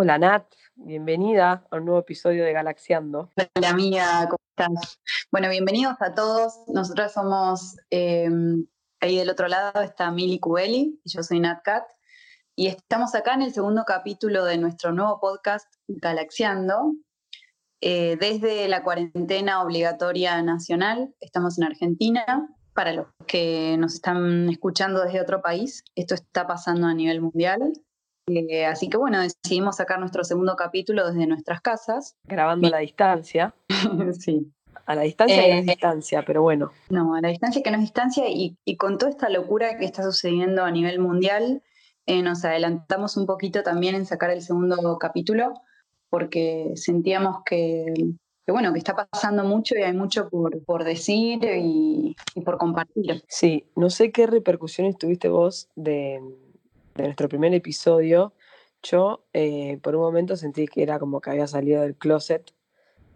Hola Nat, bienvenida a un nuevo episodio de Galaxiando. Hola amiga, ¿cómo estás? Bueno, bienvenidos a todos. Nosotros somos, em, ahí del otro lado está Mili Cubeli y yo soy Nat Kat. Y estamos acá en el segundo capítulo de nuestro nuevo podcast Galaxiando. Eh, desde la cuarentena obligatoria nacional, estamos en Argentina. Para los que nos están escuchando desde otro país, esto está pasando a nivel mundial. Eh, así que bueno, decidimos sacar nuestro segundo capítulo desde nuestras casas. Grabando a la distancia. sí. A la distancia que no es Eh, distancia, pero bueno. No, a la distancia que no es distancia y, y con toda esta locura que está sucediendo a nivel mundial, eh, nos adelantamos un poquito también en sacar el segundo capítulo porque sentíamos que, que, bueno, que está pasando mucho y hay mucho por, por decir y, y por compartir. Sí, no sé qué repercusiones tuviste vos de, de nuestro primer episodio. Yo eh, por un momento sentí que era como que había salido del closet,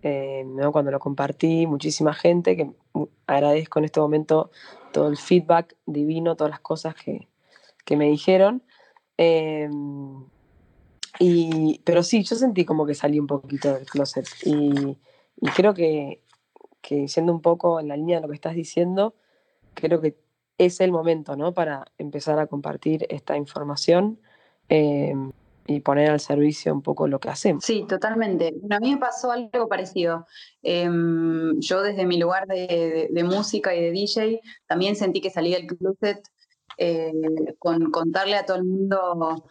eh, ¿no? cuando lo compartí, muchísima gente, que mu- agradezco en este momento todo el feedback divino, todas las cosas que, que me dijeron. Eh, y, pero sí, yo sentí como que salí un poquito del closet y, creo que, que siendo un poco en la línea de lo que estás diciendo, creo que es el momento, ¿no? Para empezar a compartir esta información eh, y poner al servicio un poco lo que hacemos. Sí, totalmente. Bueno, a mí me pasó algo parecido. Em, yo desde mi lugar de, música y de DJ también sentí que salí del closet eh, con contarle a todo el mundo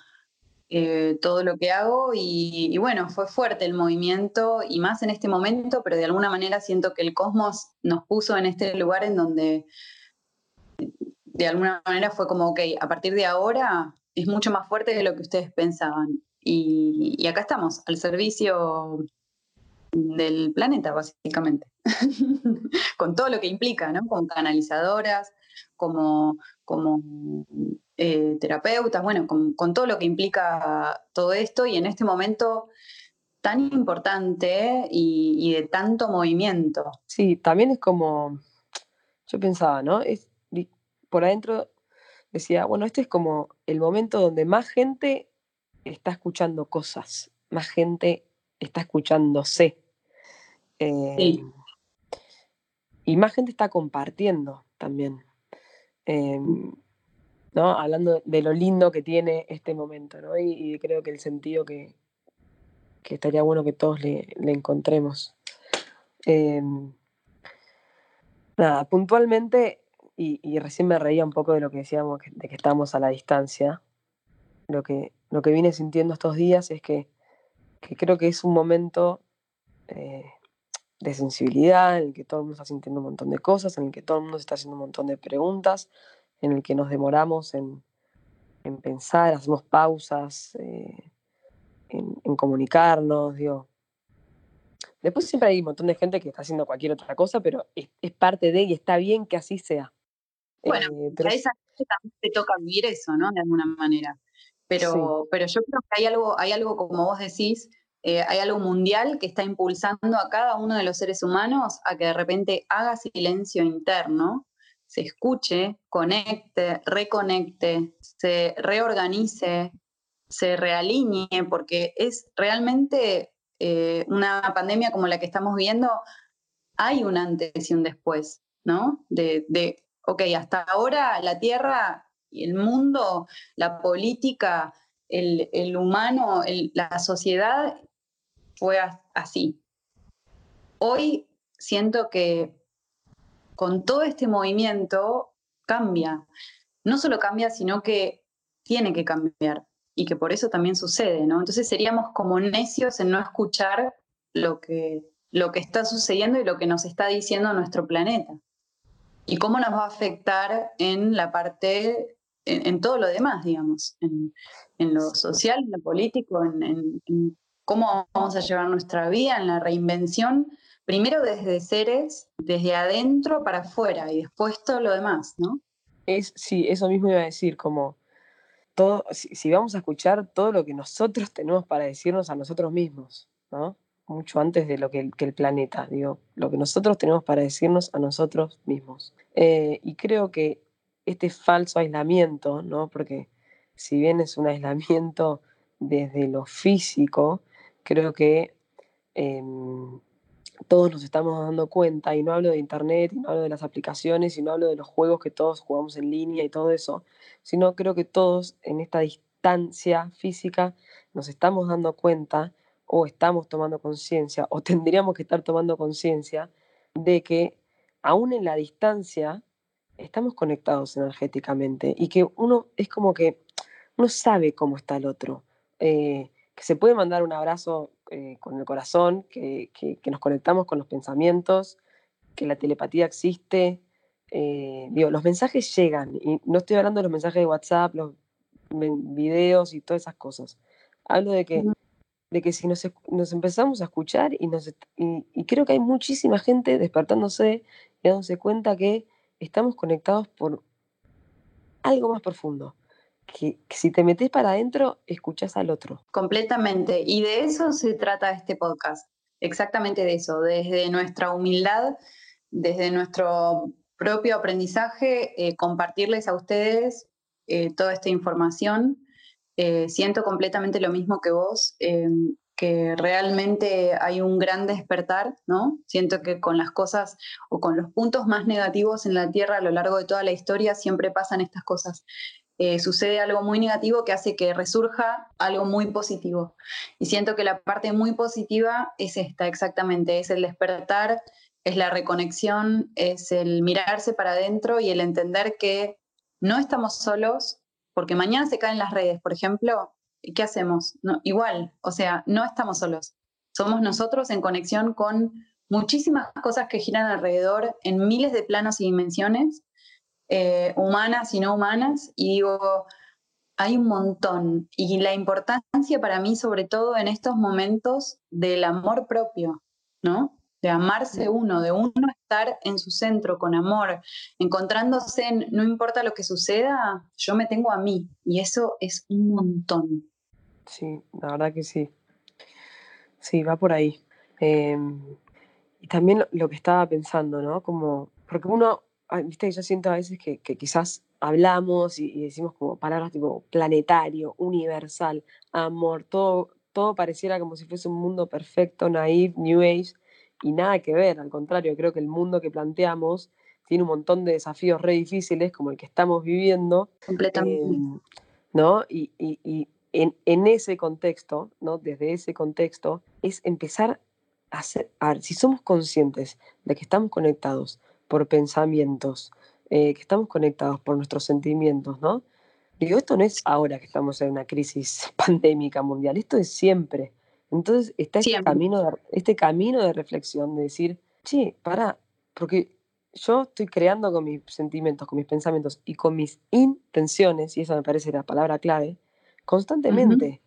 eh, todo lo que hago y bueno, fue fuerte el movimiento y más en este momento, pero de alguna manera siento que el cosmos nos puso en este lugar en donde de alguna manera fue como, ok, a partir de ahora es mucho más fuerte de lo que ustedes pensaban. Y, acá estamos, al servicio del planeta, básicamente. Con todo lo que implica, ¿no? Como canalizadoras, como, como eh, terapeutas, bueno, con, todo lo que implica todo esto y en este momento tan importante y, de tanto movimiento. Sí, también es como, yo pensaba, ¿no? Por adentro decía, bueno, este es como el momento donde más gente está escuchando cosas, más gente está escuchándose. eh, Sí. y más gente está compartiendo también. eh, ¿no? Hablando de lo lindo que tiene este momento, ¿no? Y, y creo que el sentido que, que estaría bueno que todos le, le encontremos. Eh, nada, puntualmente, y, recién me reía un poco de lo que decíamos, de que estamos a la distancia, lo que, lo que vine sintiendo estos días es que, que creo que es un momento eh, de sensibilidad, en el que todo el mundo está sintiendo un montón de cosas, en el que todo el mundo se está haciendo un montón de preguntas, en el que nos demoramos en, en pensar, hacemos pausas, eh, en, en comunicarnos, digo. Después siempre hay un montón de gente que está haciendo cualquier otra cosa, pero es, es parte de y está bien que así sea. Bueno, Eh, pero a esa gente también te toca vivir eso, ¿no? De alguna manera. Pero, pero yo creo que hay algo, hay algo, como vos decís, eh, hay algo mundial que está impulsando a cada uno de los seres humanos a que de repente haga silencio interno, se escuche, conecte, reconecte, se reorganice, se realinee, porque es realmente eh, una pandemia como la que estamos viendo, hay un antes y un después, ¿no? De, de ok, hasta ahora la Tierra y el mundo, la política, el, el humano, la sociedad fue as- así. Hoy siento que con todo este movimiento cambia. No solo cambia, sino que tiene que cambiar y que por eso también sucede, ¿no? Entonces seríamos como necios en no escuchar lo que, lo que está sucediendo y lo que nos está diciendo nuestro planeta y cómo nos va a afectar en la parte, en, en todo lo demás, digamos, en, en lo social, en lo político, en, en- en cómo vamos a llevar nuestra vida, en la reinvención, primero desde seres, desde adentro para afuera y después todo lo demás, ¿no? es, sí, eso mismo iba a decir, como todo, si, si vamos a escuchar todo lo que nosotros tenemos para decirnos a nosotros mismos, ¿no? Mucho antes de lo que el, planeta, digo, lo que nosotros tenemos para decirnos a nosotros mismos. Eh, y creo que este falso aislamiento, ¿no? Porque si bien es un aislamiento desde lo físico, creo que em, todos nos estamos dando cuenta, y no hablo de internet, y no hablo de las aplicaciones, y no hablo de los juegos que todos jugamos en línea y todo eso, sino creo que todos en esta distancia física nos estamos dando cuenta o estamos tomando conciencia o tendríamos que estar tomando conciencia de que aún en la distancia estamos conectados energéticamente y que uno es como que uno sabe cómo está el otro, eh, que se puede mandar un abrazo eh, con el corazón, que, nos conectamos con los pensamientos, que la telepatía existe. Eh, digo, los mensajes llegan, y no estoy hablando de los mensajes de WhatsApp, los videos y todas esas cosas. Hablo de que, de que si nos, empezamos a escuchar y, nos, y, creo que hay muchísima gente despertándose y dándose cuenta que estamos conectados por algo más profundo que, si te metes para adentro, escuchas al otro. Completamente. Y de eso se trata este podcast. Exactamente de eso. Desde nuestra humildad, desde nuestro propio aprendizaje, eh, compartirles a ustedes eh, toda esta información. Eh, siento completamente lo mismo que vos, em, que realmente hay un gran despertar, ¿no? Siento que con las cosas o con los puntos más negativos en la Tierra a lo largo de toda la historia siempre pasan estas cosas. Eh, sucede algo muy negativo que hace que resurja algo muy positivo. Y siento que la parte muy positiva es esta, exactamente, es el despertar, es la reconexión, es el mirarse para adentro y el entender que no estamos solos, porque mañana se caen las redes, por ejemplo, ¿qué hacemos? Igual, o sea, no estamos solos. Somos nosotros en conexión con muchísimas cosas que giran alrededor en miles de planos y dimensiones eh, humanas y no humanas, y digo, hay un montón. Y la importancia para mí, sobre todo en estos momentos, del amor propio, ¿no? De amarse uno, de uno estar en su centro con amor, encontrándose en, no importa lo que suceda, yo me tengo a mí. Y eso es un montón. Sí, la verdad que sí. Sí, va por ahí. Em, y también lo, que estaba pensando, ¿no? Como, porque uno viste, yo siento a veces que, quizás hablamos y, decimos como palabras tipo planetario, universal, amor, todo, todo pareciera como si fuese un mundo perfecto, naive, New Age, y nada que ver, al contrario, creo que el mundo que planteamos tiene un montón de desafíos re difíciles como el que estamos viviendo. Completamente. Em, ¿No? Y, en, en, ese contexto, ¿no? Desde ese contexto, es empezar a, hacer, a ver, si somos conscientes de que estamos conectados por pensamientos, eh, que estamos conectados por nuestros sentimientos, ¿no? Digo, esto no es ahora que estamos en una crisis pandémica mundial, esto es siempre. Entonces está este camino, de, este camino de reflexión, de decir, sí, para, porque yo estoy creando con mis sentimientos, con mis pensamientos y con mis intenciones, y esa me parece la palabra clave, constantemente,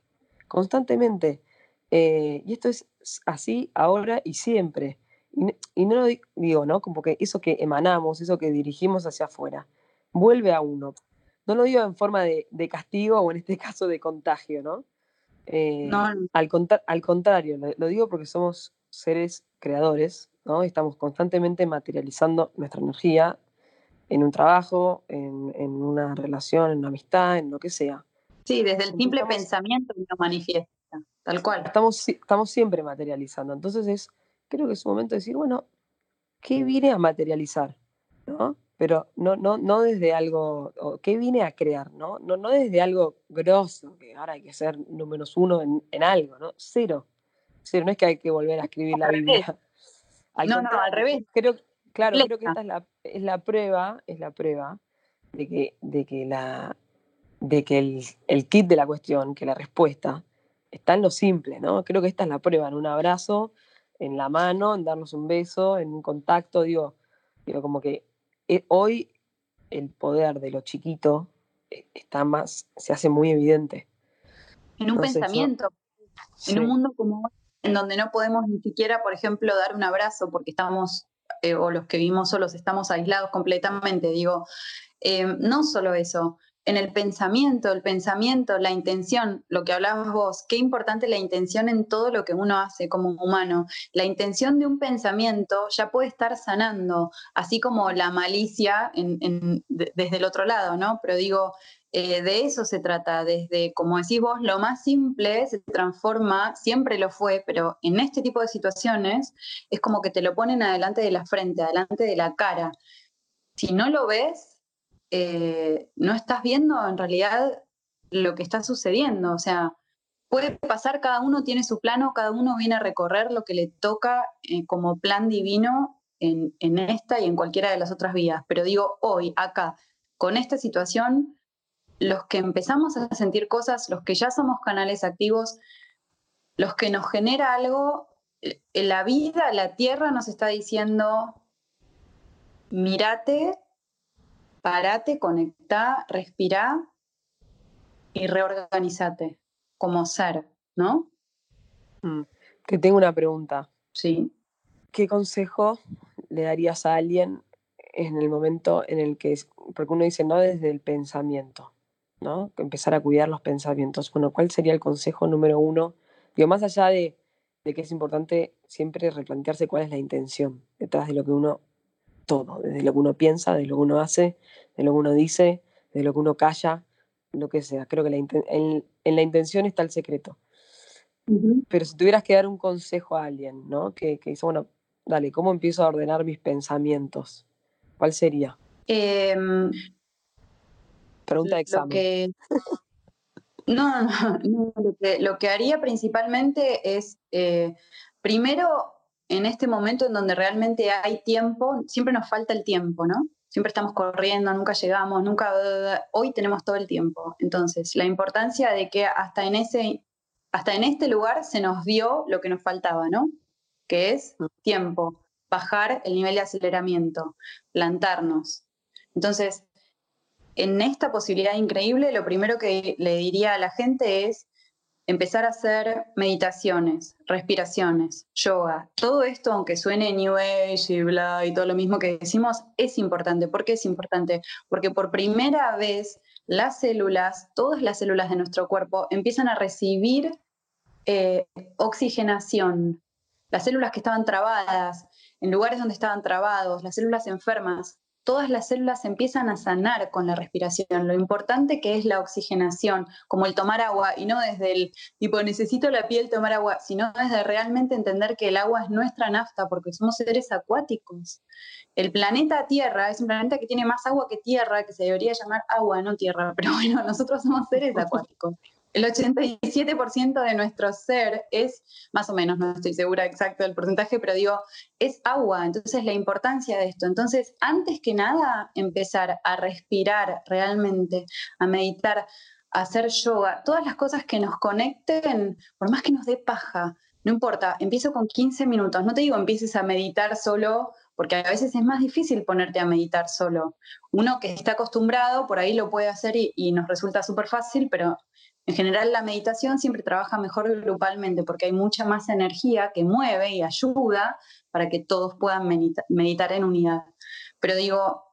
constantemente. Eh, y esto es así ahora y siempre. Y, no lo digo, ¿no? Como que eso que emanamos, eso que dirigimos hacia afuera, vuelve a uno. No lo digo en forma de, castigo o en este caso de contagio, ¿no? Eh, al, al, contrario, lo, digo porque somos seres creadores, ¿no? Estamos constantemente materializando nuestra energía en un trabajo, en, una relación, en una amistad, en lo que sea. Sí, desde el simple pensamiento lo manifiesta, tal cual. Estamos, estamos siempre materializando. Entonces es creo que es un momento de decir, bueno, ¿qué vine a materializar? ¿No? Pero no, no, no desde algo, ¿qué vine a crear? ¿no? No, no desde algo grosso, que ahora hay que ser número uno en, algo, ¿no? Cero. Cero, no es que hay que volver a escribir la Biblia. no, no, al revés. Creo, claro, creo que esta es la, es la prueba, es la prueba de que, de que, la, de que el, el kit de la cuestión, que la respuesta, está en lo simple, ¿no? Creo que esta es la prueba, en un abrazo, en la mano, en darnos un beso, en un contacto, digo, digo como que eh, hoy el poder de lo chiquito eh, está más, se hace muy evidente. En un pensamiento, en un mundo como en donde no podemos ni siquiera, por ejemplo, dar un abrazo porque estamos, eh, o los que vivimos solos, estamos aislados completamente, digo, no solo eso, en el pensamiento, el pensamiento, la intención, lo que hablabas vos, qué importante la intención en todo lo que uno hace como humano. La intención de un pensamiento ya puede estar sanando, así como la malicia desde el otro lado, ¿no? Pero digo, eh, de eso se trata, desde, como decís vos, lo más simple se transforma, siempre lo fue, pero en este tipo de situaciones es como que te lo ponen adelante de la frente, adelante de la cara. Si no lo ves, eh, no estás viendo en realidad lo que está sucediendo. O sea, puede pasar, cada uno tiene su plano, cada uno viene a recorrer lo que le toca eh, como plan divino en, en esta y en cualquiera de las otras vías. Pero digo, hoy, acá, con esta situación, los que empezamos a sentir cosas, los que ya somos canales activos, los que nos genera algo, eh, la vida, la tierra nos está diciendo, mírate, parate, conectá, respirá y reorganízate como ser, ¿no? Mm, te tengo una pregunta. Sí. ¿Qué consejo le darías a alguien en el momento en el que, porque uno dice, no desde el pensamiento, ¿no? Empezar a cuidar los pensamientos. Bueno, ¿cuál sería el consejo número uno? Digo, más allá de, que es importante siempre replantearse cuál es la intención detrás de lo que uno, todo, desde lo que uno piensa, de lo que uno hace, de lo que uno dice, de lo que uno calla, lo que sea. Creo que en, la intención está el secreto. Pero si tuvieras que dar un consejo a alguien, ¿no? Que, que dice, bueno, dale, ¿cómo empiezo a ordenar mis pensamientos? ¿Cuál sería? Em, Pregunta de examen. no, no, lo, que, haría principalmente es, eh, primero, en este momento en donde realmente hay tiempo, siempre nos falta el tiempo, ¿no? Siempre estamos corriendo, nunca llegamos, nunca... Hoy tenemos todo el tiempo. Entonces, la importancia de que hasta en, ese, hasta en este lugar se nos dio lo que nos faltaba, ¿no? Que es tiempo, bajar el nivel de aceleramiento, plantarnos. Entonces, en esta posibilidad increíble, lo primero que le diría a la gente es empezar a hacer meditaciones, respiraciones, yoga. Todo esto, aunque suene New Age y bla y todo lo mismo que decimos, es importante. ¿Por qué es importante? Porque por primera vez las células, todas las células de nuestro cuerpo, empiezan a recibir eh, oxigenación. Las células que estaban trabadas, en lugares donde estaban trabados, las células enfermas, todas las células empiezan a sanar con la respiración. Lo importante que es la oxigenación, como el tomar agua, y no desde el tipo necesito la piel tomar agua, sino desde realmente entender que el agua es nuestra nafta, porque somos seres acuáticos. El planeta Tierra es un planeta que tiene más agua que tierra, que se debería llamar agua, no tierra, pero bueno, nosotros somos seres acuáticos el 87% de nuestro ser es, más o menos, no estoy segura exacto del porcentaje, pero digo, es agua. Entonces, la importancia de esto. Entonces, antes que nada, empezar a respirar realmente, a meditar, a hacer yoga, todas las cosas que nos conecten, por más que nos dé paja, no importa, empiezo con 15 minutos. No te digo empieces a meditar solo, porque a veces es más difícil ponerte a meditar solo. Uno que está acostumbrado, por ahí lo puede hacer y, y nos resulta súper fácil, pero en general, la meditación siempre trabaja mejor grupalmente porque hay mucha más energía que mueve y ayuda para que todos puedan meditar en unidad. Pero digo,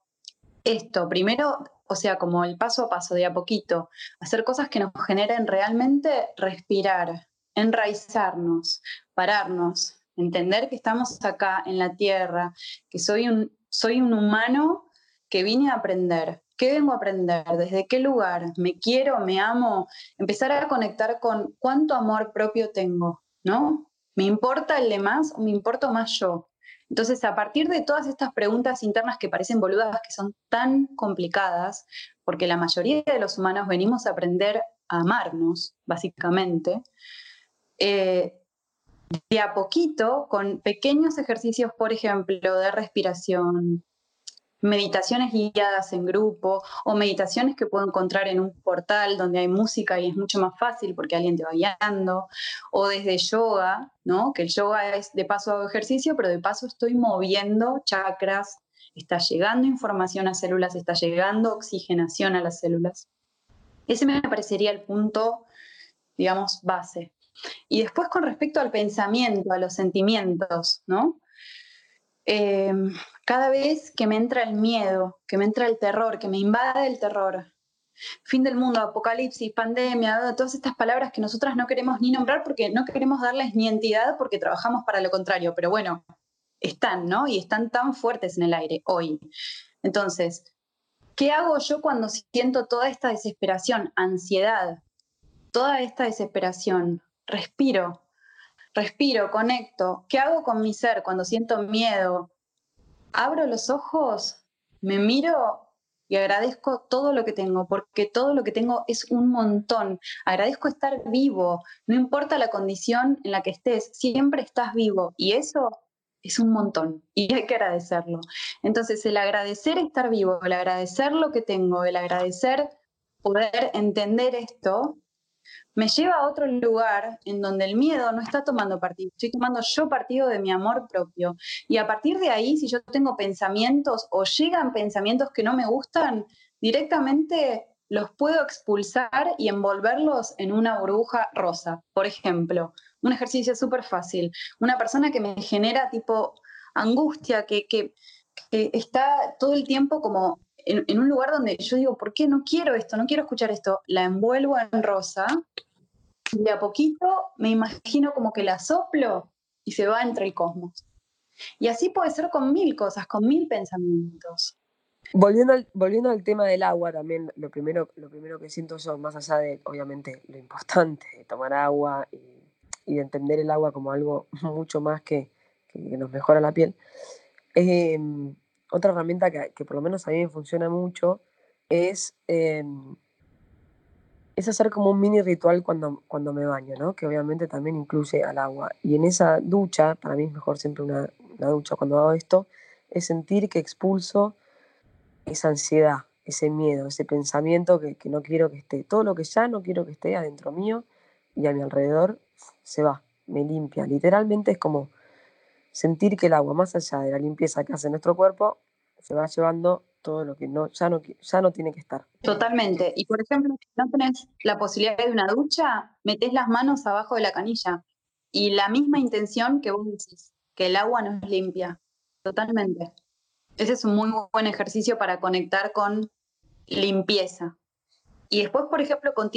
esto, primero, o sea, como el paso a paso, de a poquito, hacer cosas que nos generen realmente respirar, enraizarnos, pararnos, entender que estamos acá en la tierra, que soy un, soy un humano que vine a aprender, ¿Qué vengo a aprender? ¿Desde qué lugar? ¿Me quiero? ¿Me amo? Empezar a conectar con cuánto amor propio tengo, ¿no? ¿Me importa el demás o me importo más yo? Entonces, a partir de todas estas preguntas internas que parecen boludas, que son tan complicadas, porque la mayoría de los humanos venimos a aprender a amarnos, básicamente, eh, de a poquito, con pequeños ejercicios, por ejemplo, de respiración, meditaciones guiadas en grupo o meditaciones que puedo encontrar en un portal donde hay música y es mucho más fácil porque alguien te va guiando, o desde yoga, ¿no? Que el yoga es de paso hago ejercicio, pero de paso estoy moviendo chakras, está llegando información a células, está llegando oxigenación a las células. Ese me parecería el punto, digamos, base. Y después con respecto al pensamiento, a los sentimientos, ¿no? Em, cada vez que me entra el miedo, que me entra el terror, que me invade el terror, fin del mundo, apocalipsis, pandemia, todas estas palabras que nosotras no queremos ni nombrar porque no queremos darles ni entidad porque trabajamos para lo contrario, pero bueno, están, ¿no? Y están tan fuertes en el aire hoy. Entonces, ¿Qué hago yo cuando siento toda esta desesperación, ansiedad, toda esta desesperación? Respiro, respiro, conecto. ¿Qué hago con mi ser cuando siento miedo? Abro los ojos, me miro y agradezco todo lo que tengo, porque todo lo que tengo es un montón. Agradezco estar vivo, no importa la condición en la que estés, siempre estás vivo y eso es un montón y hay que agradecerlo. Entonces, el agradecer estar vivo, el agradecer lo que tengo, el agradecer poder entender esto, me lleva a otro lugar en donde el miedo no está tomando partido, estoy tomando yo partido de mi amor propio. Y a partir de ahí, si yo tengo pensamientos o llegan pensamientos que no me gustan, directamente los puedo expulsar y envolverlos en una burbuja rosa. Por ejemplo, un ejercicio súper fácil. Una persona que me genera tipo angustia, que, está todo el tiempo como en, en, un lugar donde yo digo, ¿por qué no quiero esto? No quiero escuchar esto. La envuelvo en rosa y de a poquito me imagino como que la soplo y se va entre el cosmos. Y así puede ser con mil cosas, con mil pensamientos. Volviendo al, volviendo al tema del agua, también lo primero, lo primero que siento yo, más allá de, obviamente, lo importante de tomar agua y, de entender el agua como algo mucho más que, que nos mejora la piel, em, otra herramienta que, que, por lo menos a mí me funciona mucho es em, es hacer como un mini ritual cuando, cuando me baño, ¿no? Que obviamente también incluye al agua. Y en esa ducha, para mí es mejor siempre una, ducha cuando hago esto, es sentir que expulso esa ansiedad, ese miedo, ese pensamiento que, que, no quiero que esté. Todo lo que ya no quiero que esté adentro mío y a mi alrededor se va, me limpia. Literalmente es como sentir que el agua, más allá de la limpieza que hace nuestro cuerpo, se va llevando todo lo que no, ya, no, ya no tiene que estar. Totalmente. Y por ejemplo, si no tenés la posibilidad de una ducha, metés las manos abajo de la canilla. Y la misma intención que vos decís, que el agua nos limpia. Totalmente. Ese es un muy buen ejercicio para conectar con limpieza. Y después, por ejemplo, con,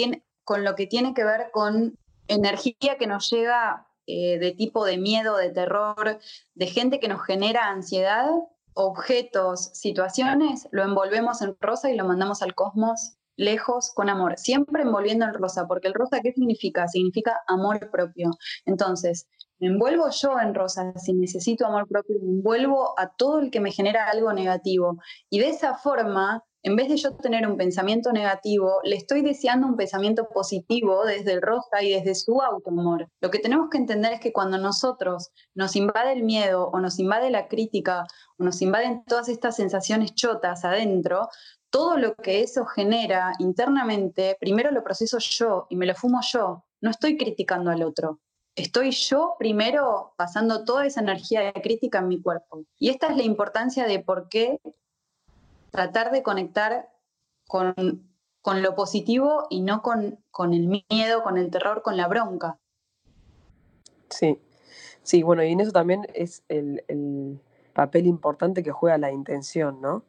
con lo que tiene que ver con energía que nos llega eh, de tipo de miedo, de terror, de gente que nos genera ansiedad, objetos, situaciones, lo envolvemos en rosa y lo mandamos al cosmos lejos con amor, siempre envolviendo en rosa, porque el rosa, ¿qué significa? Significa amor propio. Entonces, me envuelvo yo en rosa, si necesito amor propio, me envuelvo a todo el que me genera algo negativo. Y de esa forma en vez de yo tener un pensamiento negativo, le estoy deseando un pensamiento positivo desde el rosa y desde su autoamor. Lo que tenemos que entender es que cuando nosotros nos invade el miedo o nos invade la crítica o nos invaden todas estas sensaciones chotas adentro, todo lo que eso genera internamente, primero lo proceso yo y me lo fumo yo. No estoy criticando al otro. Estoy yo primero pasando toda esa energía de crítica en mi cuerpo. Y esta es la importancia de por qué tratar de conectar con, lo positivo y no con, el miedo, con el terror, con la bronca. Sí, sí, bueno, y en eso también es el, papel importante que juega la intención, ¿no?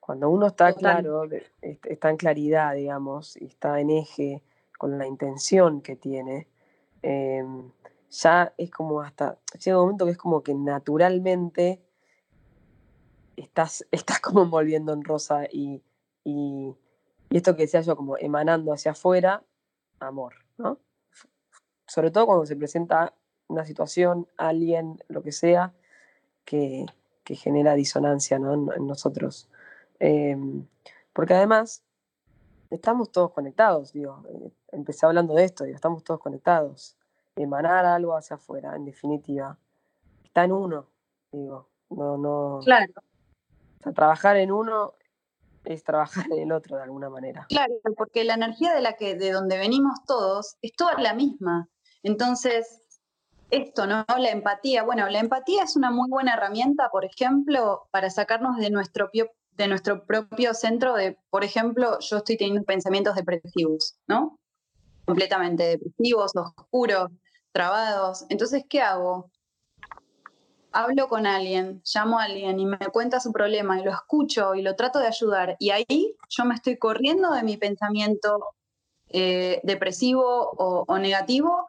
Cuando uno está claro, está en claridad, digamos, y está en eje con la intención que tiene, em, ya es como hasta, llega un momento que es como que naturalmente estás, estás como envolviendo en rosa y, esto que decía yo, como emanando hacia afuera, amor, ¿no? Sobre todo cuando se presenta una situación, alguien, lo que sea, que, genera disonancia en, nosotros. Em, porque además, estamos todos conectados, digo, eh, empecé hablando de esto, digo, estamos todos conectados. Emanar algo hacia afuera, en definitiva, está en uno, digo, no, no. Claro trabajar en uno es trabajar en el otro de alguna manera. Claro, porque la energía de la que de donde venimos todos es toda la misma. Entonces, esto, ¿no? La empatía. Bueno, la empatía es una muy buena herramienta, por ejemplo, para sacarnos de nuestro, de nuestro propio centro de, por ejemplo, yo estoy teniendo pensamientos depresivos, ¿no? Completamente depresivos, oscuros, trabados. Entonces, ¿qué hago? Hablo con alguien, llamo a alguien y me cuenta su problema y lo escucho y lo trato de ayudar y ahí yo me estoy corriendo de mi pensamiento eh, depresivo o, negativo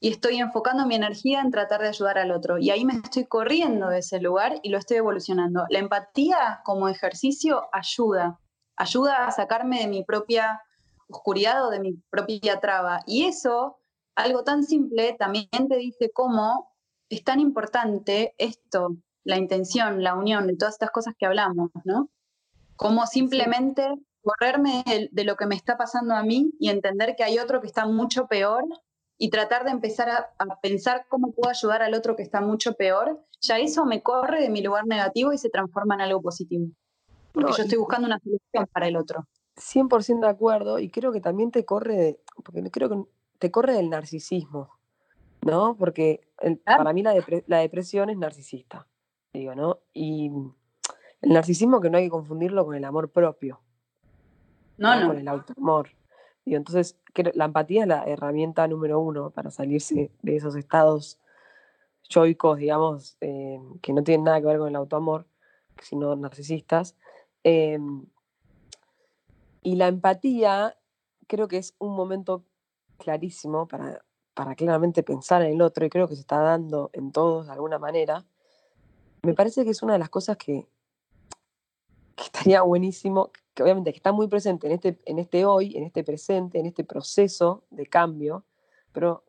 y estoy enfocando mi energía en tratar de ayudar al otro. Y ahí me estoy corriendo de ese lugar y lo estoy evolucionando. La empatía como ejercicio ayuda, ayuda a sacarme de mi propia oscuridad o de mi propia traba. Y eso, algo tan simple, también te dice cómo es tan importante esto, la intención, la unión de todas estas cosas que hablamos, ¿no? Como simplemente correrme de, lo que me está pasando a mí y entender que hay otro que está mucho peor y tratar de empezar a, pensar cómo puedo ayudar al otro que está mucho peor, ya eso me corre de mi lugar negativo y se transforma en algo positivo. Porque yo estoy buscando una solución para el otro. 100% de acuerdo y creo que también te corre, porque creo que te corre del narcisismo, ¿no? Porque para mí la, la depresión es narcisista, digo, ¿no? Y el narcisismo que no hay que confundirlo con el amor propio. No, no. Con el autoamor. Y entonces, la empatía es la herramienta número uno para salirse de esos estados yoicos, digamos, eh, que no tienen nada que ver con el autoamor, sino narcisistas. Em, y la empatía creo que es un momento clarísimo para, para claramente pensar en el otro y creo que se está dando en todos de alguna manera. Me parece que es una de las cosas que, que estaría buenísimo, que obviamente que está muy presente en este, en este hoy, en este presente, en este proceso de cambio, pero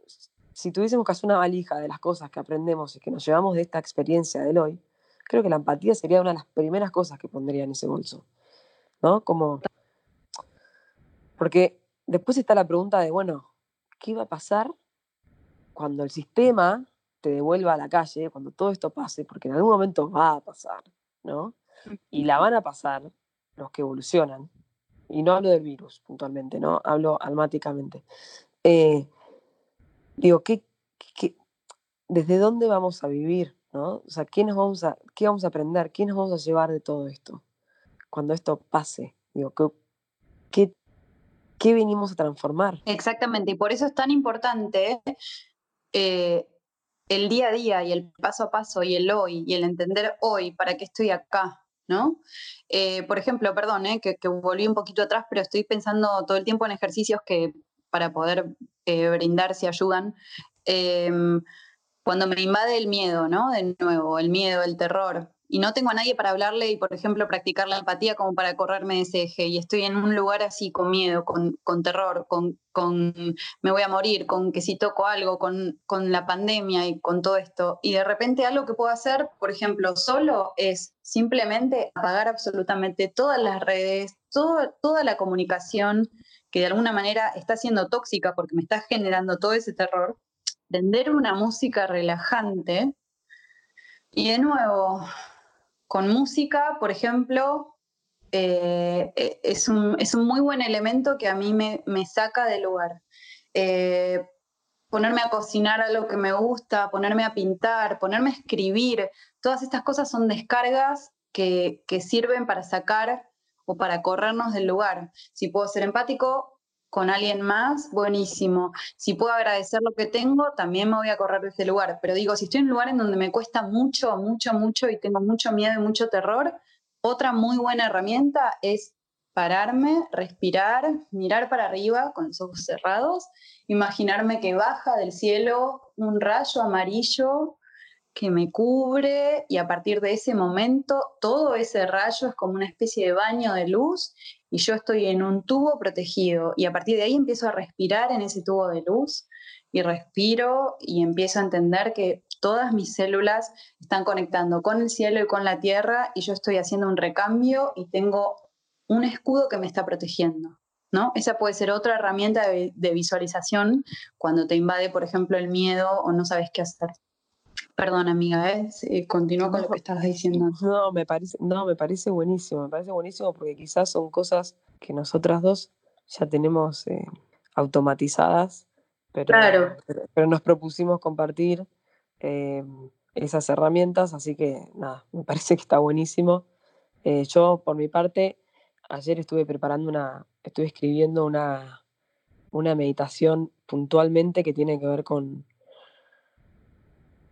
si tuviésemos que hacer una valija de las cosas que aprendemos y que nos llevamos de esta experiencia del hoy, creo que la empatía sería una de las primeras cosas que pondría en ese bolso, ¿no? Como... Porque después está la pregunta de, bueno, ¿qué va a pasar cuando el sistema te devuelva a la calle, cuando todo esto pase? Porque en algún momento va a pasar, ¿no? y la van a pasar los que evolucionan. Y no hablo del virus puntualmente, ¿no? Hablo almáticamente. Eh, digo, ¿qué, desde dónde vamos a vivir? ¿no? O sea, ¿qué, nos vamos a, ¿qué vamos a aprender? ¿Qué nos vamos a llevar de todo esto? Cuando esto pase. Digo, ¿qué, qué, venimos a transformar? Exactamente, y por eso es tan importante eh, el día a día y el paso a paso y el hoy y el entender hoy para qué estoy acá, ¿no? Eh, por ejemplo, perdón, eh, que, volví un poquito atrás, pero estoy pensando todo el tiempo en ejercicios que para poder brindar si ayudan. Em, cuando me invade el miedo, ¿no? De nuevo, el miedo, el terror, y no tengo a nadie para hablarle y, por ejemplo, practicar la empatía como para correrme de ese eje. Y estoy en un lugar así con miedo, con, terror, con, con, me voy a morir, con que si toco algo, con, con la pandemia y con todo esto. Y de repente algo que puedo hacer, por ejemplo, solo es simplemente apagar absolutamente todas las redes, toda la comunicación que de alguna manera está siendo tóxica porque me está generando todo ese terror, tender una música relajante y de nuevo, con música, por ejemplo, eh, eh, es, un, muy buen elemento que a mí me, saca del lugar. Eh, ponerme a cocinar algo que me gusta, ponerme a pintar, ponerme a escribir, todas estas cosas son descargas que, que sirven para sacar o para corrernos del lugar. Si puedo ser empático, con alguien más, buenísimo. Si puedo agradecer lo que tengo, también me voy a correr de ese lugar. Pero digo, si estoy en un lugar en donde me cuesta mucho, mucho, mucho y tengo mucho miedo y mucho terror, otra muy buena herramienta es pararme, respirar, mirar para arriba con los ojos cerrados, imaginarme que baja del cielo un rayo amarillo que me cubre y a partir de ese momento todo ese rayo es como una especie de baño de luz y yo estoy en un tubo protegido y a partir de ahí empiezo a respirar en ese tubo de luz y respiro y empiezo a entender que todas mis células están conectando con el cielo y con la tierra y yo estoy haciendo un recambio y tengo un escudo que me está protegiendo. ¿No? Esa puede ser otra herramienta de, de visualización cuando te invade, por ejemplo, el miedo o no sabes qué hacer. Perdón, amiga, ¿eh? continúa con lo que estabas diciendo. No, me parece, no, me parece buenísimo, me parece buenísimo porque quizás son cosas que nosotras dos ya tenemos eh, automatizadas, pero, pero, nos propusimos compartir eh, esas herramientas, así que nada, me parece que está buenísimo. Eh, yo, por mi parte, ayer estuve preparando una, estuve escribiendo una, una meditación puntualmente que tiene que ver con,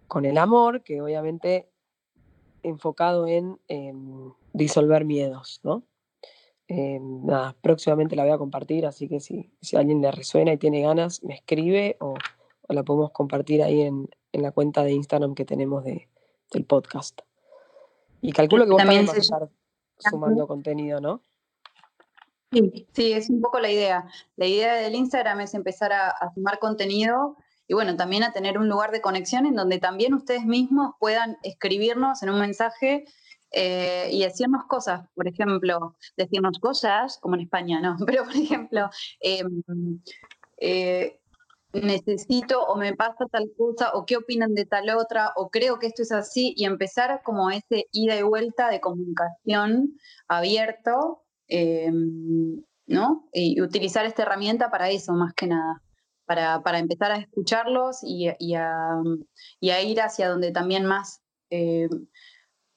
con el amor, que obviamente enfocado en em, disolver miedos, ¿no? Em, nada, próximamente la voy a compartir, así que si, si a alguien le resuena y tiene ganas, me escribe o, la podemos compartir ahí en, la cuenta de Instagram que tenemos de, del podcast. Y calculo que vos también, vas a estar sumando contenido, ¿no? Sí, es un poco la idea. La idea del Instagram es empezar a, a sumar contenido y bueno, también a tener un lugar de conexión en donde también ustedes mismos puedan escribirnos en un mensaje eh, y decirnos cosas, por ejemplo, decirnos cosas, como en España, ¿no? Pero por ejemplo, em, eh, necesito o me pasa tal cosa o qué opinan de tal otra o creo que esto es así y empezar como ese ida y vuelta de comunicación abierto, em, ¿no? Y utilizar esta herramienta para eso, más que nada para, empezar a escucharlos y, a, ir hacia donde también más eh,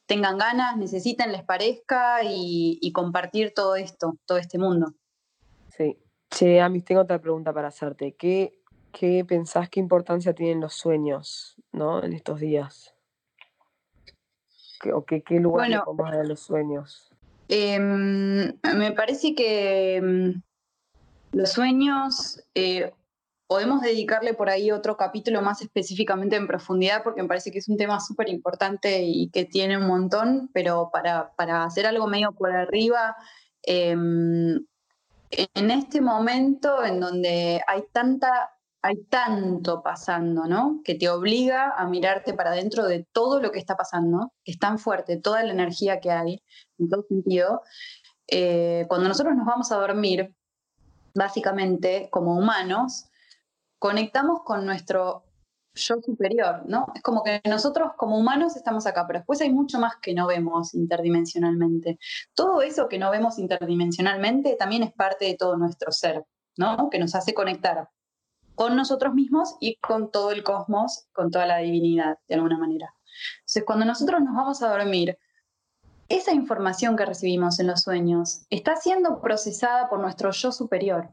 tengan ganas, necesiten, les parezca y, compartir todo esto, todo este mundo. Sí. Che, Amis, tengo otra pregunta para hacerte. ¿Qué, qué pensás, qué importancia tienen los sueños, ¿no? En estos días. ¿O qué, qué lugar bueno, los sueños? Em, me parece que em, los sueños eh, podemos dedicarle por ahí otro capítulo más específicamente en profundidad, porque me parece que es un tema súper importante y que tiene un montón, pero para, hacer algo medio por arriba, em, en este momento en donde hay tanta hay tanto pasando, ¿no? Que te obliga a mirarte para adentro de todo lo que está pasando, que es tan fuerte, toda la energía que hay, en todo sentido. Eh, cuando nosotros nos vamos a dormir, básicamente, como humanos, conectamos con nuestro yo superior, ¿no? Es como que nosotros como humanos estamos acá, pero después hay mucho más que no vemos interdimensionalmente. Todo eso que no vemos interdimensionalmente también es parte de todo nuestro ser, ¿no? Que nos hace conectar con nosotros mismos y con todo el cosmos, con toda la divinidad, de alguna manera. Entonces, cuando nosotros nos vamos a dormir, esa información que recibimos en los sueños está siendo procesada por nuestro yo superior,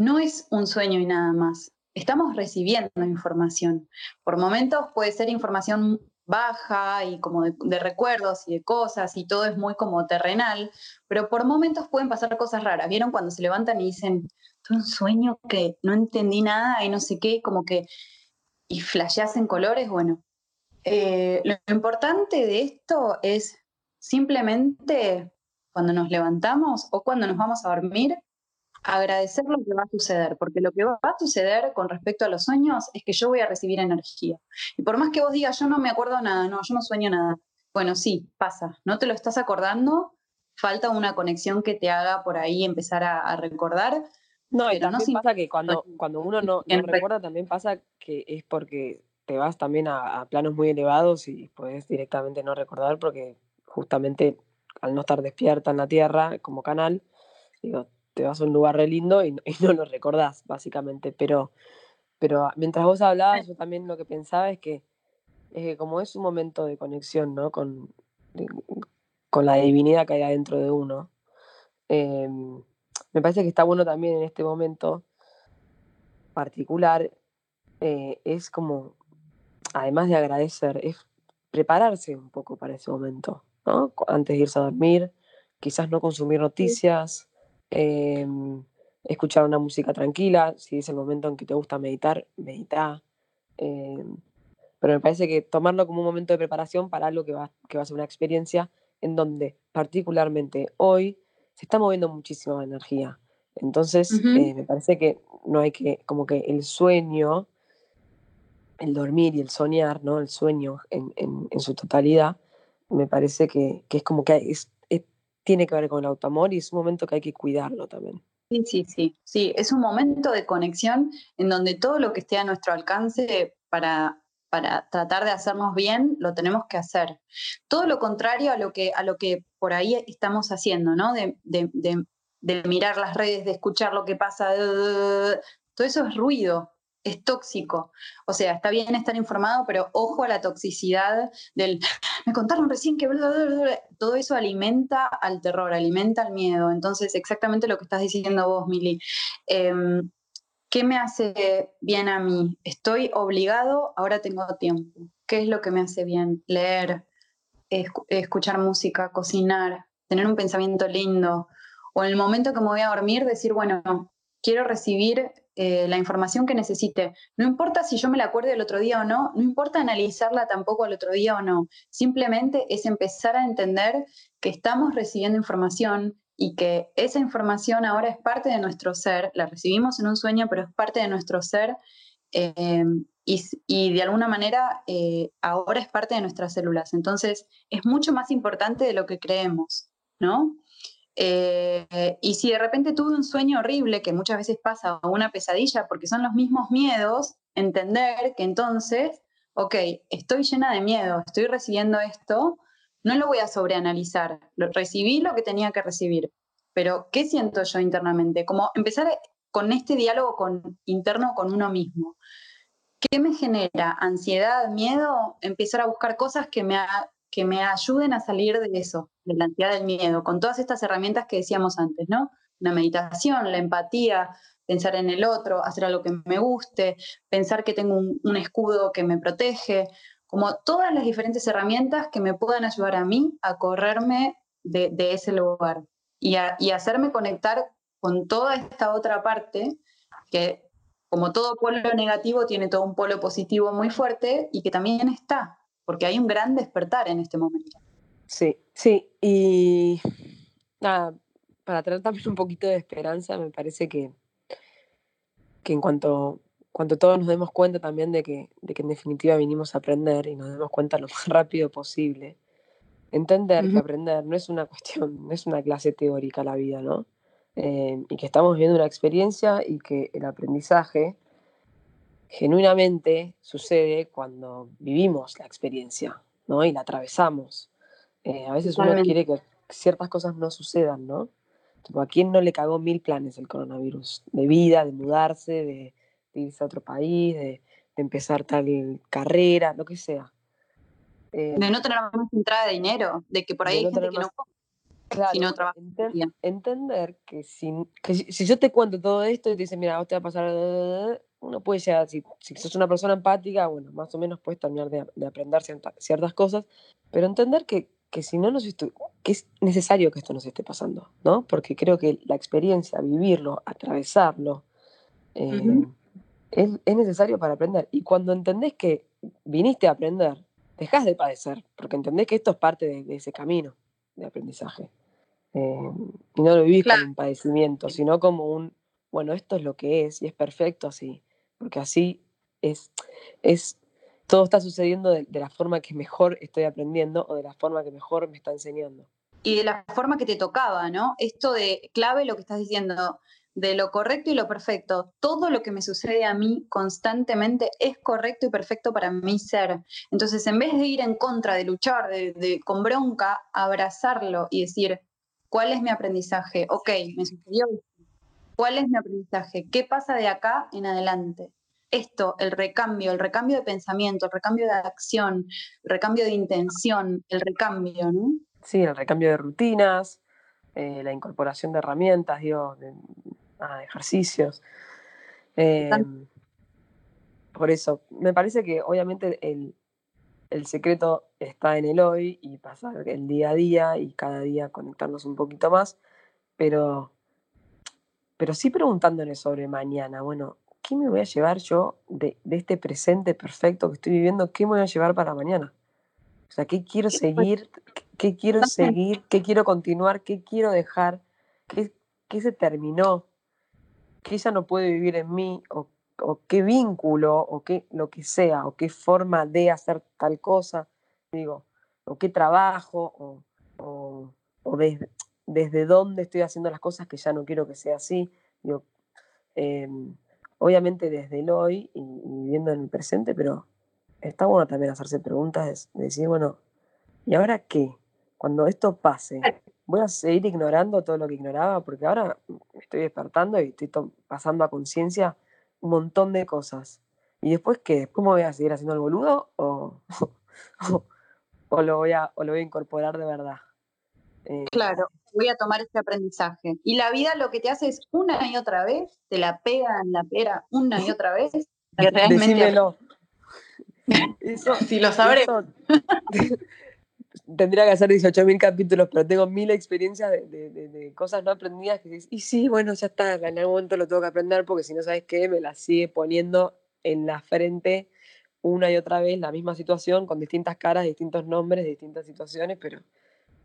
no es un sueño y nada más. Estamos recibiendo información. Por momentos puede ser información baja y como de, recuerdos y de cosas y todo es muy como terrenal, pero por momentos pueden pasar cosas raras. ¿Vieron cuando se levantan y dicen, fue un sueño que no entendí nada y no sé qué, como que, y flasheas en colores? Bueno, eh, lo importante de esto es simplemente cuando nos levantamos o cuando nos vamos a dormir, agradecer lo que va a suceder, porque lo que va a suceder con respecto a los sueños es que yo voy a recibir energía. Y por más que vos digas, yo no me acuerdo nada, no, yo no sueño nada. Bueno, sí, pasa, no te lo estás acordando, falta una conexión que te haga por ahí empezar a, recordar. No, y también pasa que cuando, cuando uno no, recuerda, también pasa que es porque te vas también a, a planos muy elevados y puedes directamente no recordar porque justamente al no estar despierta en la Tierra como canal, digo, te vas a un lugar re lindo y, no lo recordás, básicamente. Pero, pero mientras vos hablabas, yo también lo que pensaba es que, como es un momento de conexión, ¿no? Con, con la divinidad que hay adentro de uno, em, me parece que está bueno también en este momento particular, eh, es como, además de agradecer, es prepararse un poco para ese momento, ¿no? Antes de irse a dormir, quizás no consumir noticias, Em, escuchar una música tranquila, si es el momento en que te gusta meditar, medita. Em, pero me parece que tomarlo como un momento de preparación para algo que va, que va a ser una experiencia en donde particularmente hoy se está moviendo muchísima energía. Entonces, eh, me parece que no hay que, como que el sueño, el dormir y el soñar, ¿no? El sueño en, su totalidad, me parece que, es como que es, tiene que ver con el autoamor y es un momento que hay que cuidarlo también. Sí, sí, sí, sí, es un momento de conexión en donde todo lo que esté a nuestro alcance para, para tratar de hacernos bien, lo tenemos que hacer. Todo lo contrario a lo que, a lo que por ahí estamos haciendo, ¿no? De, de mirar las redes, de escuchar lo que pasa, todo eso es ruido, es tóxico. O sea, está bien estar informado, pero ojo a la toxicidad del, me contaron recién que todo eso alimenta al terror, alimenta al miedo. Entonces, exactamente lo que estás diciendo vos, Mili. Em, ¿Qué me hace bien a mí? Estoy obligado, ahora tengo tiempo. ¿Qué es lo que me hace bien? Leer, escuchar música, cocinar, tener un pensamiento lindo. O en el momento que me voy a dormir, decir, bueno, quiero recibir eh, la información que necesite. No importa si yo me la acuerdo el otro día o no, no importa analizarla tampoco el otro día o no. Simplemente es empezar a entender que estamos recibiendo información y que esa información ahora es parte de nuestro ser, la recibimos en un sueño, pero es parte de nuestro ser eh, y, de alguna manera eh, ahora es parte de nuestras células. Entonces es mucho más importante de lo que creemos, ¿no? Eh, y si de repente tuve un sueño horrible, que muchas veces pasa, o una pesadilla, porque son los mismos miedos, entender que entonces, ok, estoy llena de miedo, estoy recibiendo esto, no lo voy a sobreanalizar, recibí lo que tenía que recibir, pero ¿qué siento yo internamente? Como empezar con este diálogo con, interno con uno mismo. ¿Qué me genera? ¿Ansiedad, miedo? Empezar a buscar cosas que me, que me ayuden a salir de eso, la ansiedad del miedo, con todas estas herramientas que decíamos antes, ¿no? La meditación, la empatía, pensar en el otro, hacer algo que me guste, pensar que tengo un escudo que me protege, como todas las diferentes herramientas que me puedan ayudar a mí a correrme de, ese lugar y, hacerme conectar con toda esta otra parte que como todo polo negativo tiene todo un polo positivo muy fuerte y que también está, porque hay un gran despertar en este momento. Sí, sí, y nada, para traer también un poquito de esperanza, me parece que, que en cuanto cuando todos nos demos cuenta también de que, de que en definitiva vinimos a aprender y nos demos cuenta lo más rápido posible, entender que aprender no es una cuestión, no es una clase teórica la vida, ¿no? Eh, y que estamos viviendo una experiencia y que el aprendizaje genuinamente sucede cuando vivimos la experiencia, ¿no? Y la atravesamos. Eh, a veces uno quiere que ciertas cosas no sucedan, ¿no? ¿A quién no le cagó mil planes el coronavirus? De vida, de mudarse, de, de irse a otro país, de, empezar tal carrera, lo que sea. de no em, tener más entrada de dinero, de que por ahí hay gente que no claro, si no trabaja. entender que si, si, yo te cuento todo esto y te dicen, mira, vos te va a pasar, uno puede llegar, si, si sos una persona empática, bueno, más o menos puedes terminar de, aprender ciertas, cosas, pero entender que, que si no nos que es necesario que esto nos esté pasando, ¿no? Porque creo que la experiencia, vivirlo, atravesarlo, eh, es, necesario para aprender. Y cuando entendés que viniste a aprender, dejás de padecer, porque entendés que esto es parte de, ese camino de aprendizaje. Eh, y no lo vivís como un padecimiento, sino como un, bueno, esto es lo que es y es perfecto así, porque así es, es todo está sucediendo de, de la forma que mejor estoy aprendiendo o de la forma que mejor me está enseñando. Y de la forma que te tocaba, ¿no? Esto de clave lo que estás diciendo, de lo correcto y lo perfecto. Todo lo que me sucede a mí constantemente es correcto y perfecto para mi ser. Entonces, en vez de ir en contra, de luchar, de, con bronca, abrazarlo y decir, ¿cuál es mi aprendizaje? Ok, me sucedió. ¿Cuál es mi aprendizaje? ¿Qué pasa de acá en adelante? Esto, el recambio, el recambio de pensamiento, el recambio de acción, el recambio de intención, el recambio, ¿no? Sí, el recambio de rutinas, eh, la incorporación de herramientas, digo, de, ejercicios. Em, por eso, me parece que obviamente el, secreto está en el hoy y pasar el día a día y cada día conectarnos un poquito más, pero, pero sí preguntándole sobre mañana, bueno, ¿qué me voy a llevar yo de, este presente perfecto que estoy viviendo? ¿Qué me voy a llevar para mañana? O sea, ¿qué quiero seguir? ¿Qué quiero seguir? ¿Qué quiero continuar? ¿Qué quiero dejar? ¿Qué, qué se terminó? que ella no puede vivir en mí, o, qué vínculo, o qué lo que sea, o qué forma de hacer tal cosa, digo, o qué trabajo, o, desde, dónde estoy haciendo las cosas que ya no quiero que sea así. Digo, em, obviamente desde el hoy y, viviendo en el presente, pero está bueno también hacerse preguntas, de decir, bueno, ¿y ahora qué? Cuando esto pase, voy a seguir ignorando todo lo que ignoraba, porque ahora estoy despertando y estoy pasando a conciencia un montón de cosas. ¿Y después qué? ¿Después me voy a seguir haciendo el boludo o, o, lo, voy a, o lo voy a incorporar de verdad? Eh, claro, voy a tomar este aprendizaje. Y la vida lo que te hace es una y otra vez, te la pega en la pera una y otra vez. Decímelo. si lo sabré. tendría que hacer 18.000 capítulos, pero tengo mil experiencias de, cosas no aprendidas que dices, y sí, bueno, ya está, en algún momento lo tengo que aprender porque si no sabes qué, me la sigue poniendo en la frente una y otra vez la misma situación con distintas caras, distintos nombres, distintas situaciones, pero,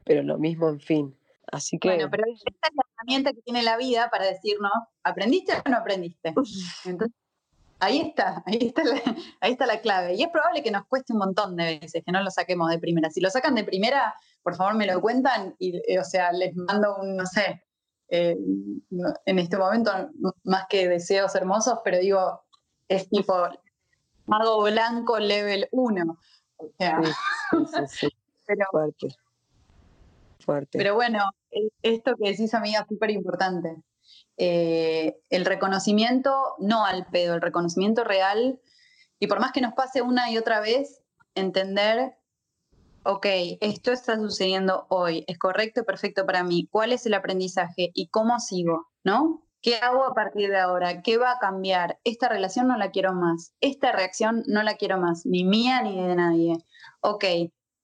pero lo mismo, en fin. Así que... Bueno, pero esta es la herramienta que tiene la vida para decirnos, ¿aprendiste o no aprendiste? Entonces, ahí está, ahí está, la, ahí está la clave. Y es probable que nos cueste un montón de veces, que no lo saquemos de primera. Si lo sacan de primera, por favor me lo cuentan y, eh, o sea, les mando un, no sé, eh, en este momento, más que deseos hermosos, pero digo, es tipo mago blanco level 1. O sea, sí, pero, fuerte. Fuerte. Pero bueno, e, esto que decís, amiga, es súper importante. Eh, el reconocimiento, no al pedo, el reconocimiento real, y por más que nos pase una y otra vez, entender, ok, esto está sucediendo hoy, es correcto y perfecto para mí, cuál es el aprendizaje y cómo sigo, ¿no? ¿Qué hago a partir de ahora? ¿Qué va a cambiar? Esta relación no la quiero más, esta reacción no la quiero más, ni mía ni de nadie. Ok,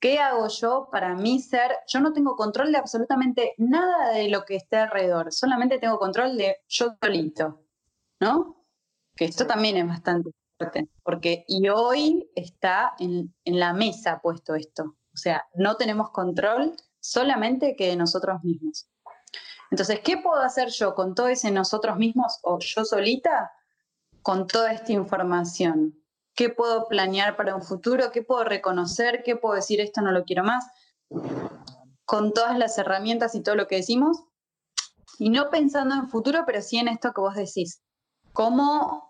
¿Qué hago yo para mí ser? Yo no tengo control de absolutamente nada de lo que esté alrededor, solamente tengo control de yo solito, ¿no? Que esto también es bastante fuerte, porque y hoy está en, en la mesa puesto esto. O sea, no tenemos control solamente que de nosotros mismos. Entonces, ¿qué puedo hacer yo con todo ese nosotros mismos o yo solita con toda esta información? Qué puedo planear para un futuro, qué puedo reconocer, qué puedo decir esto no lo quiero más, con todas las herramientas y todo lo que decimos, y no pensando en futuro, pero sí en esto que vos decís, cómo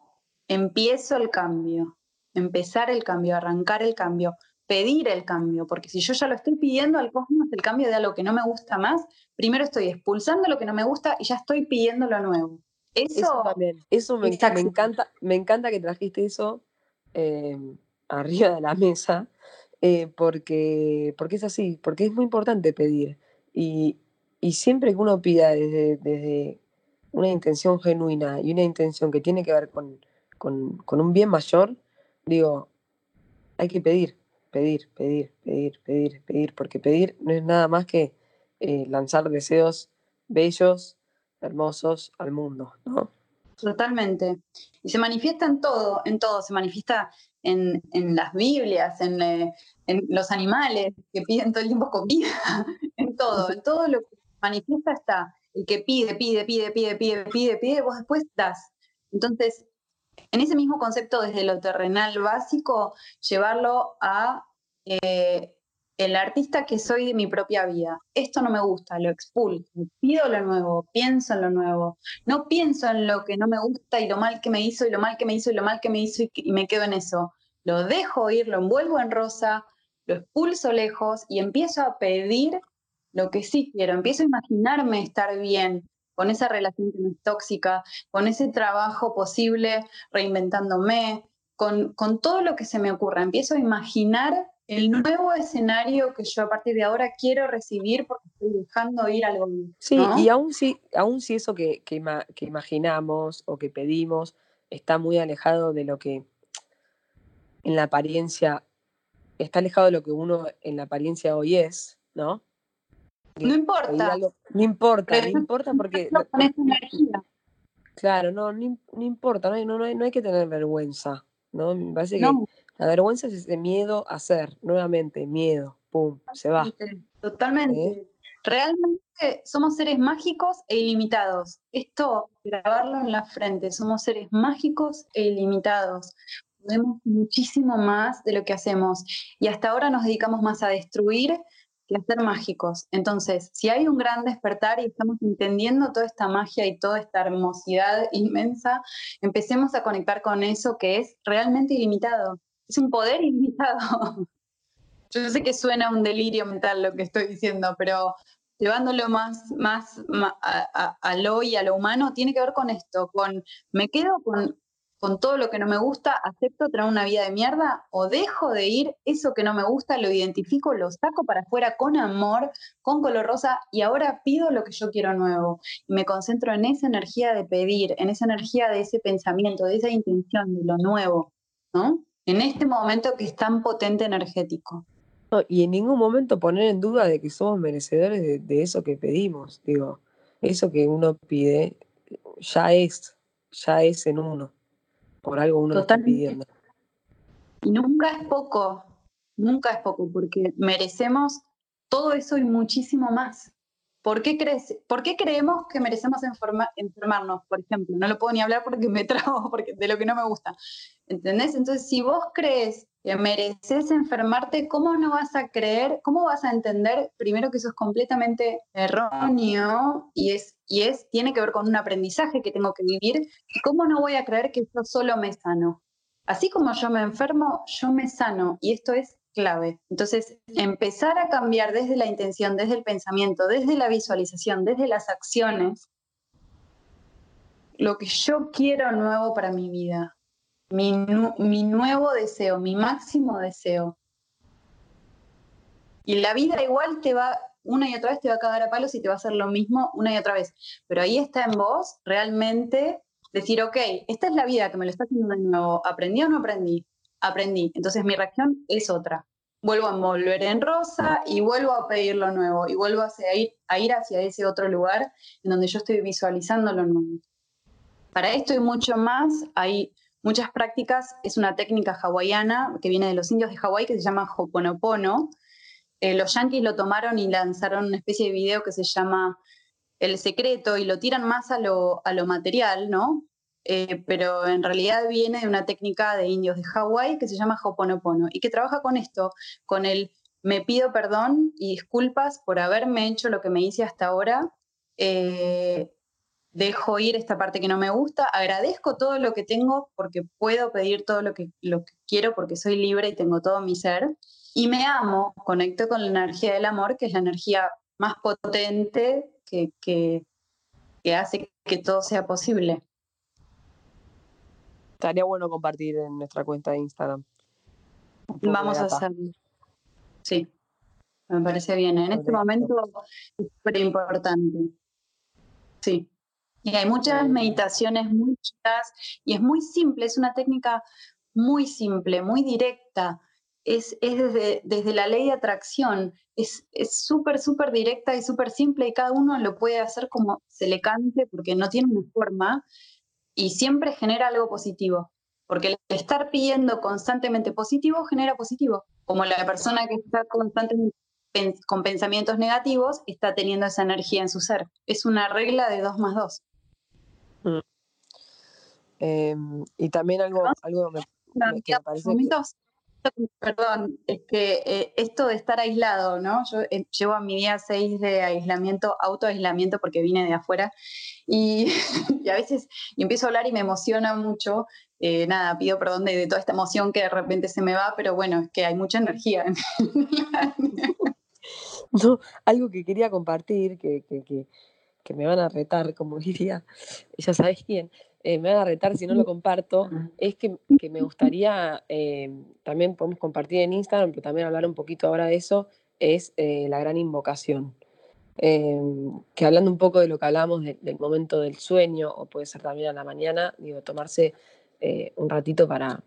empiezo el cambio, empezar el cambio, arrancar el cambio, pedir el cambio, porque si yo ya lo estoy pidiendo al cosmos, el cambio de algo que no me gusta más, primero estoy expulsando lo que no me gusta y ya estoy pidiendo lo nuevo. Eso, también, eso me, me, encanta, me encanta que trajiste eso Em, arriba de la mesa, eh, porque, porque es así, porque es muy importante pedir. Y, siempre que uno pida desde, desde, una intención genuina y una intención que tiene que ver con, un bien mayor, digo, hay que pedir, pedir, pedir, pedir, pedir, pedir, porque pedir no es nada más que eh, lanzar deseos bellos, hermosos al mundo, ¿no? Totalmente. Y se manifiesta en todo, en todo. Se manifiesta en, las Biblias, eh, en, los animales que piden todo el tiempo comida, en todo. En todo lo que manifiesta está el que pide, pide, pide, pide, pide, pide, pide, vos después das. Entonces, en ese mismo concepto, desde lo terrenal básico, llevarlo a eh, el artista que soy de mi propia vida. Esto no me gusta, lo expulso, pido lo nuevo, pienso en lo nuevo. No pienso en lo que no me gusta y lo mal que me hizo y lo mal que me hizo y lo mal que me hizo y, me quedo en eso. Lo dejo ir, lo envuelvo en rosa, lo expulso lejos y empiezo a pedir lo que sí quiero. Empiezo a imaginarme estar bien con esa relación que no es tóxica, con ese trabajo posible, reinventándome, con, con todo lo que se me ocurra. Empiezo a imaginar el nuevo escenario que yo a partir de ahora quiero recibir porque estoy dejando ir algo. Sí, y aún si, aún si eso que, que, imaginamos o que pedimos está muy alejado de lo que en la apariencia, está alejado de lo que uno en la apariencia hoy es, ¿no? No importa. no importa, no importa porque... Claro, no, no, importa, no hay, no, hay, no hay que tener vergüenza, ¿no? Me parece que la vergüenza es ese miedo a ser, nuevamente, miedo, pum, se va. Totalmente. ¿Eh? Realmente somos seres mágicos e ilimitados. Esto, grabarlo en la frente, somos seres mágicos e ilimitados. Podemos muchísimo más de lo que hacemos. Y hasta ahora nos dedicamos más a destruir que a ser mágicos. Entonces, si hay un gran despertar y estamos entendiendo toda esta magia y toda esta hermosidad inmensa, empecemos a conectar con eso que es realmente ilimitado es un poder ilimitado. Yo sé que suena un delirio mental lo que estoy diciendo, pero llevándolo más, más, a, lo y a lo humano, tiene que ver con esto, con me quedo con, con todo lo que no me gusta, acepto tener una vida de mierda o dejo de ir, eso que no me gusta lo identifico, lo saco para afuera con amor, con color rosa y ahora pido lo que yo quiero nuevo. Me concentro en esa energía de pedir, en esa energía de ese pensamiento, de esa intención de lo nuevo, ¿no? En este momento que es tan potente energético. y en ningún momento poner en duda de que somos merecedores de, eso que pedimos. Digo, eso que uno pide ya es, ya es en uno. Por algo uno lo está pidiendo. Y nunca es poco, nunca es poco, porque merecemos todo eso y muchísimo más. ¿Por qué, crees, ¿Por qué creemos que merecemos enfermarnos, por ejemplo? No lo puedo ni hablar porque me trago porque, de lo que no me gusta. ¿Entendés? Entonces, si vos crees que mereces enfermarte, ¿cómo no vas a creer, cómo vas a entender primero que eso es completamente erróneo y es, y es, tiene que ver con un aprendizaje que tengo que vivir? ¿Y cómo no voy a creer que yo solo me sano? Así como yo me enfermo, yo me sano y esto es clave. Entonces, empezar a cambiar desde la intención, desde el pensamiento, desde la visualización, desde las acciones, lo que yo quiero nuevo para mi vida, mi, mi nuevo deseo, mi máximo deseo. Y la vida igual te va, una y otra vez te va a cagar a palos y te va a hacer lo mismo una y otra vez. Pero ahí está en vos realmente decir, ok, esta es la vida que me lo está haciendo de nuevo. ¿Aprendí o no aprendí? Aprendí. Entonces mi reacción es otra. Vuelvo a envolver en rosa y vuelvo a pedir lo nuevo y vuelvo a, ir, a ir hacia ese otro lugar en donde yo estoy visualizando lo nuevo. Para esto y mucho más hay muchas prácticas. Es una técnica hawaiana que viene de los indios de Hawái que se llama Hoponopono. Eh, los yankees lo tomaron y lanzaron una especie de video que se llama El Secreto y lo tiran más a lo, a lo material, ¿no? Eh, pero en realidad viene de una técnica de indios de Hawái que se llama Hoponopono y que trabaja con esto, con el me pido perdón y disculpas por haberme hecho lo que me hice hasta ahora, eh, dejo ir esta parte que no me gusta, agradezco todo lo que tengo porque puedo pedir todo lo que, lo que quiero porque soy libre y tengo todo mi ser, y me amo, conecto con la energía del amor, que es la energía más potente que, que, que hace que todo sea posible. Estaría bueno compartir en nuestra cuenta de Instagram. Vamos a hacerlo. Sí, me parece bien. En este momento es súper importante. Sí. Y hay muchas meditaciones muy y es muy simple, es una técnica muy simple, muy directa. Es, desde, desde, la ley de atracción. Es súper, súper directa y súper simple y cada uno lo puede hacer como se le cante porque no tiene una forma y siempre genera algo positivo, porque el estar pidiendo constantemente positivo genera positivo, como la persona que está constantemente con pensamientos negativos está teniendo esa energía en su ser. Es una regla de dos más dos. Mm. Em, y también algo, algo me, que me parece... Perdón, es que eh, esto de estar aislado, ¿no? Yo eh, llevo a mi día seis de aislamiento, autoaislamiento, porque vine de afuera, y, a veces empiezo a hablar y me emociona mucho. Eh, nada, pido perdón de, toda esta emoción que de repente se me va, pero bueno, es que hay mucha energía. no, algo que quería compartir, que, que, que, que me van a retar, como diría, ya sabes quién, eh, me van a retar si no lo comparto, es que, me gustaría, eh, también podemos compartir en Instagram, pero también hablar un poquito ahora de eso, es eh, la gran invocación. que hablando un poco de lo que hablamos del momento del sueño, o puede ser también a la mañana, digo, tomarse un ratito para,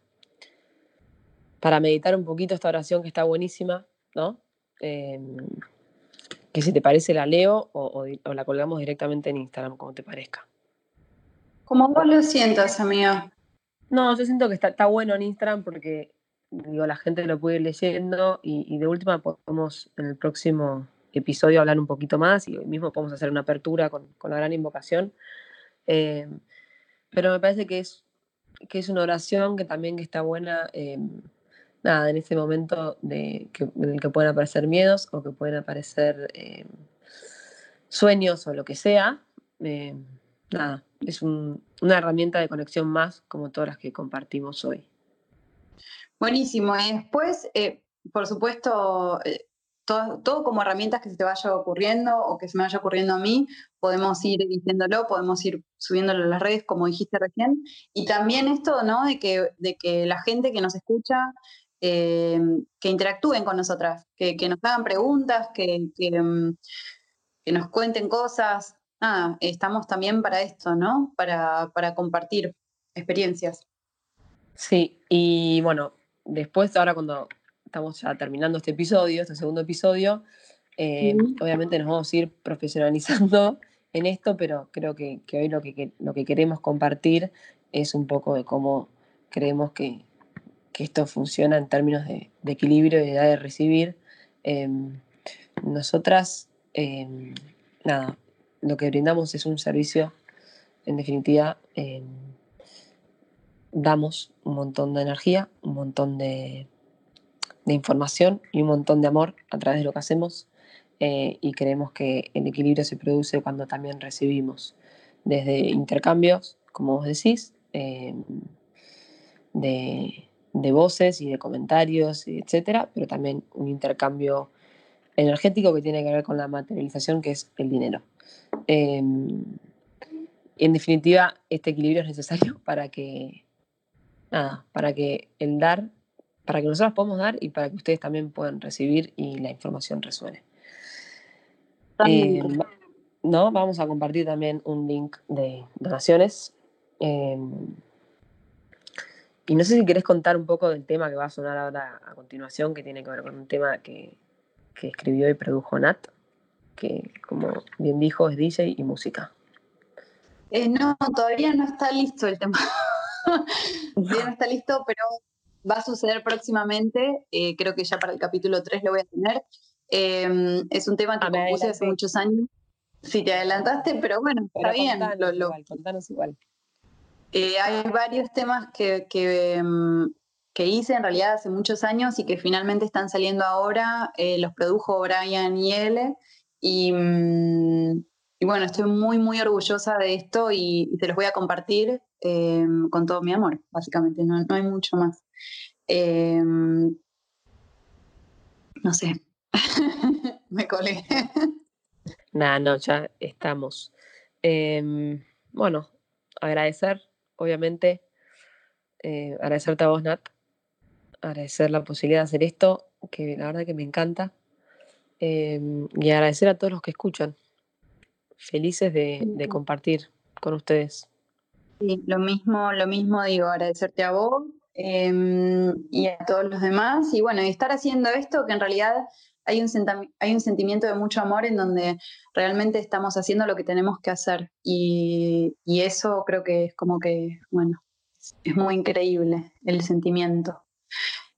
para meditar un poquito esta oración que está buenísima, ¿no? que si te parece la leo o la colgamos directamente en Instagram, como te parezca. Como vos lo sientas, amiga. No, yo siento que está, bueno en Instagram porque digo, la gente lo puede ir leyendo y, de última podemos en el próximo episodio hablar un poquito más y hoy mismo podemos hacer una apertura con, la gran invocación. Eh, pero me parece que es, que es una oración que también está buena, eh, nada, en ese momento de que, en el que pueden aparecer miedos o que pueden aparecer eh, sueños o lo que sea. nada, es una herramienta de conexión más como todas las que compartimos hoy. Buenísimo. Después, eh, por supuesto, eh, todo, como herramientas que se te vaya ocurriendo o que se me vaya ocurriendo a mí, podemos ir diciéndolo, podemos ir subiéndolo a las redes, como dijiste recién. Y también esto, ¿no? De que, de que la gente que nos escucha, eh, que interactúen con nosotras, que, nos hagan preguntas, que, que mm, nos cuenten cosas, nada, estamos también para esto, ¿no? Para, compartir experiencias. Sí, y bueno, después, ahora cuando estamos ya terminando este episodio, este segundo episodio, eh, obviamente nos vamos a ir profesionalizando en esto, pero creo que, hoy lo que, lo que queremos compartir es un poco de cómo creemos que, esto funciona en términos de, equilibrio y de, de recibir. Em, nosotras em, nada, lo que brindamos es un servicio, en definitiva, em, damos un montón de energía, un montón de, información y un montón de amor a través de lo que hacemos eh, y creemos que el equilibrio se produce cuando también recibimos desde intercambios, como vos decís, em, de, de, voces y de comentarios, etcétera, pero también un intercambio energético que tiene que ver con la materialización, que es el dinero. Em, en definitiva, este equilibrio es necesario para que, nada, para que el dar, para que nosotros podamos dar y para que ustedes también puedan recibir y la información resuene. Em, no, vamos a compartir también un link de donaciones. Em, y no sé si querés contar un poco del tema que va a sonar ahora a continuación, que tiene que ver con un tema que, que escribió y produjo Nat, que como bien dijo es DJ y música. Eh, no, todavía no está listo el tema. todavía no está listo, pero va a suceder próximamente. Eh, creo que ya para el capítulo 3 lo voy a tener. Em, es un tema que me ah, compuse hace muchos años. Sí, te adelantaste, pero bueno, está bien. Lo, igual, contanos igual. Eh, hay varios temas que, que, em, que hice en realidad hace muchos años y que finalmente están saliendo ahora. Eh, los produjo Brian y L. Mm, y, bueno, estoy muy, muy orgullosa de esto y, te los voy a compartir eh, con todo mi amor, básicamente. No, hay mucho más. Eh, no sé. Me colé. Nada, no, ya estamos. bueno, agradecer, obviamente, agradecerte a vos, Nat, agradecer la posibilidad de hacer esto, que la verdad que me encanta. Em, y agradecer a todos los que escuchan. Felices de, compartir con ustedes. Sí, lo mismo, lo mismo digo, agradecerte a vos em, y a todos los demás. Y bueno, y estar haciendo esto que en realidad hay un, hay un sentimiento de mucho amor en donde realmente estamos haciendo lo que tenemos que hacer. Y, y eso creo que es como que, bueno, es muy increíble el sentimiento.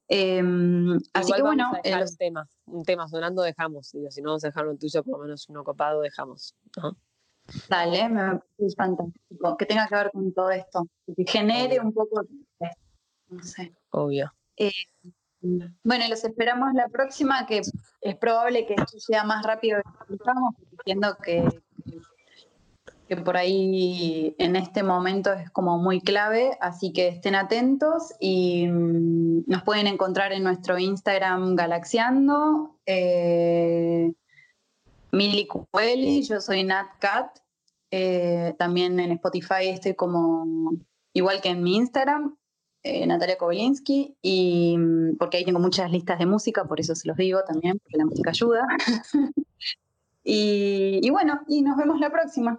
Em, así que bueno, los... temas, un tema sonando dejamos, digo, si no vamos a dejar un tuyo, por lo menos uno copado dejamos, Dale, me parece fantástico, que tenga que ver con todo esto, que genere un poco, no sé. Obvio. Eh, bueno, los esperamos la próxima, que es probable que esto sea más rápido de lo que estamos, diciendo que que por ahí en este momento es como muy clave, así que estén atentos y mm, nos pueden encontrar en nuestro Instagram Galaxiando. Eh, Mili yo soy Nat Cat. Eh, también en Spotify estoy como igual que en mi Instagram, eh, Natalia Kobelinski, y mm, porque ahí tengo muchas listas de música, por eso se los digo también, porque la música ayuda. y bueno, y nos vemos la próxima.